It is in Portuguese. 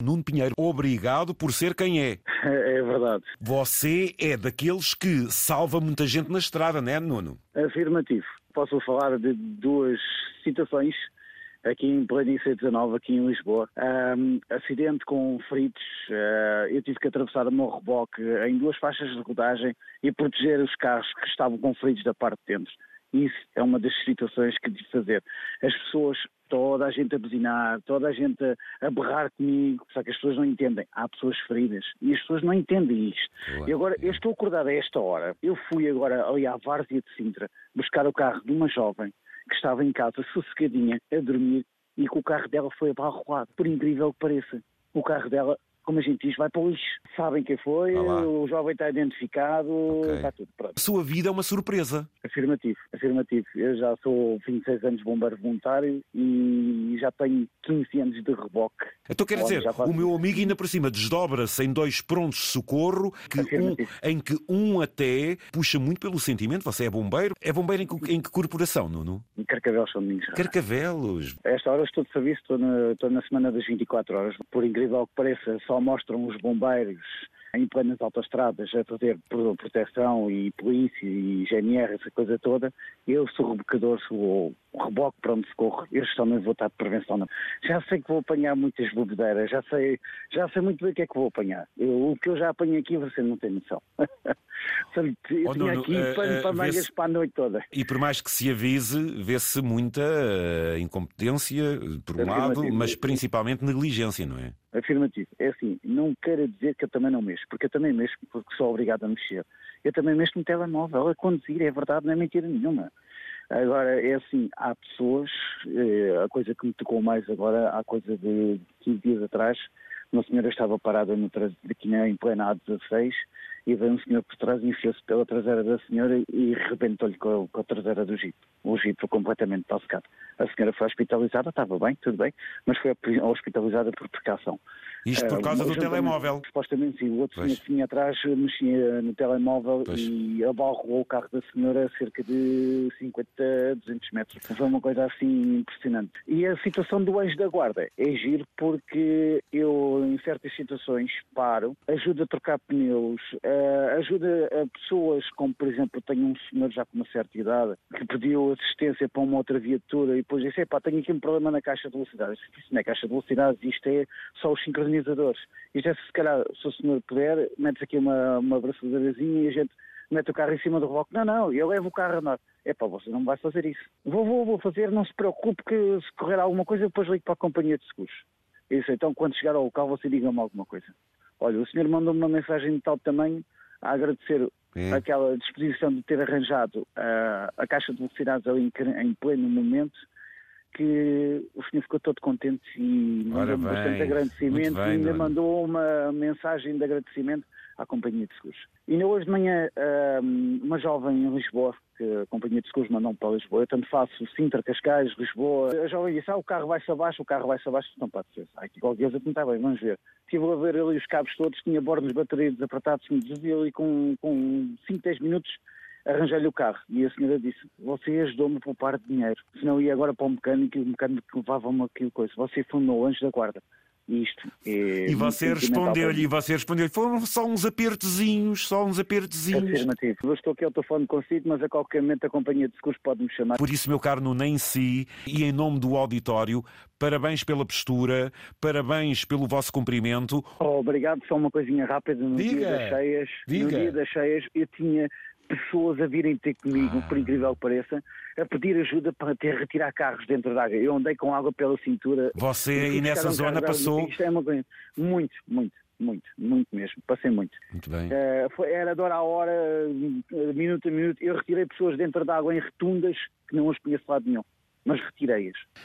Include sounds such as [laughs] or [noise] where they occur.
Nuno Pinheiro, obrigado por ser quem é. É verdade. Você é daqueles que salva muita gente na estrada, não é, Nuno? Afirmativo. Posso falar de duas situações aqui em pleno IC19, aqui em Lisboa. Um, acidente com feridos. Uh, eu tive que atravessar o meu reboque em duas faixas de rodagem e proteger os carros que estavam com feridos da parte de dentro. Isso é uma das situações que tive de fazer. As pessoas, toda a gente a buzinar, toda a gente a, a berrar comigo, só que as pessoas não entendem. Há pessoas feridas e as pessoas não entendem isto. E agora, eu estou acordado a esta hora. Eu fui agora ali à Várzea de Sintra buscar o carro de uma jovem que estava em casa sossegadinha a dormir e que o carro dela foi abarroado. Por incrível que pareça. O carro dela como a gente diz, vai para o lixo. Sabem quem foi, ah o jovem está identificado, okay. está tudo pronto. A sua vida é uma surpresa. Afirmativo, afirmativo. Eu já sou 26 anos bombeiro voluntário e já tenho 15 anos de reboque. Então quer dizer, o meu amigo ainda por cima desdobra-se em dois prontos de socorro, que um, em que um até puxa muito pelo sentimento. Você é bombeiro. É bombeiro em que, em que corporação, Nuno? Em Carcavelos, São Domingos. Carcavelos. A esta hora estou de serviço, estou na, estou na semana das 24 horas. Por incrível que pareça, só mostram os bombeiros em plenas autostradas a fazer proteção e polícia e GNR, essa coisa toda, eu sou rebocador, sou o reboque para onde socorro, eu também vou estar de prevenção. Já sei que vou apanhar muitas bobedeiras, já sei, já sei muito bem o que é que vou apanhar. Eu, o que eu já apanhei aqui você não tem noção. [laughs] eu oh, tinha aqui uh, pano uh, para mangas para a noite toda. E por mais que se avise, vê-se muita uh, incompetência, por um lado, mas principalmente negligência, não é? Afirmativo. É assim, não quero dizer que eu também não mexo, porque eu também mexo, porque sou obrigado a mexer. Eu também mexo no telemóvel, a conduzir, é verdade, não é mentira nenhuma. Agora, é assim, há pessoas, eh, a coisa que me tocou mais agora, há coisa de 15 dias atrás, uma senhora estava parada no Quina, em plena A16, e veio um senhor por trás enfiou-se pela traseira da senhora e rebentou-lhe com, com, a traseira do Jeep. O foi completamente falsicado. A senhora foi hospitalizada, estava bem, tudo bem, mas foi hospitalizada por precaução. Isto por causa uh, do telemóvel? Supostamente sim. O outro pois. senhor que vinha atrás mexia no telemóvel pois. e abalroou o carro da senhora a cerca de 50, 200 metros. Foi uma coisa assim impressionante. E a situação do anjo da guarda é giro porque eu, em certas situações, paro, ajudo a trocar pneus, uh, ajuda a pessoas como, por exemplo, tenho um senhor já com uma certa idade que pediu assistência para uma outra viatura e depois disse, pá, tenho aqui um problema na caixa de velocidade. Isso não é caixa de velocidade, isto é só os sincronizados organizadores. Isto é, se calhar, se o senhor puder, metes aqui uma, uma braçadeirazinha e a gente mete o carro em cima do reboque. Não, não, eu levo o carro a andar. É pá, você não vai fazer isso. Vou, vou, vou fazer, não se preocupe que se correr alguma coisa, depois ligo para a companhia de seguros. Isso, então quando chegar ao local você diga-me alguma coisa. Olha, o senhor mandou-me uma mensagem de tal tamanho a agradecer é. aquela disposição de ter arranjado uh, a caixa de velocidades ali em, em pleno momento que o senhor ficou todo contente e mandou bastante agradecimento bem, e ainda mandou uma mensagem de agradecimento à Companhia de Seguros. E ainda hoje de manhã, uma jovem em Lisboa, que a Companhia de Seguros mandou para Lisboa, eu tanto faço Sintra, Cascais, Lisboa, a jovem disse, ah, o carro vai-se abaixo, o carro vai-se abaixo, não pode ser. Ai, que qualquer coisa não está bem, vamos ver. Estive a ver ali os cabos todos, tinha bordos de bateria desapertados, e ali com, com 5, 10 minutos arranjei-lhe o carro. E a senhora disse, você ajudou-me a poupar dinheiro. Senão ia agora para o mecânico e o mecânico levava-me aquilo coisa. Você foi o meu anjo da guarda. Isto é e você respondeu-lhe, e você respondeu-lhe, foram só uns apertezinhos, só uns apertezinhos. Afirmativo. Eu estou aqui ao telefone consigo, mas a qualquer momento a companhia de seguros pode me chamar. Por isso, meu caro Nuno, em si e em nome do auditório, parabéns pela postura, parabéns pelo vosso cumprimento. Oh, obrigado, só uma coisinha rápida. No Diga. dia das cheias, Diga. no dia das cheias, eu tinha pessoas a virem ter comigo, ah. por incrível que pareça, a pedir ajuda para ter retirar carros dentro da água. Eu andei com água pela cintura. Você aí nessa zona passou? É uma. Muito, muito. Muito, muito mesmo, passei muito. Muito bem. Uh, foi, era de hora a hora, minuto a minuto. Eu retirei pessoas dentro da água em retundas que não as conheço de lado nenhum, mas retirei-as.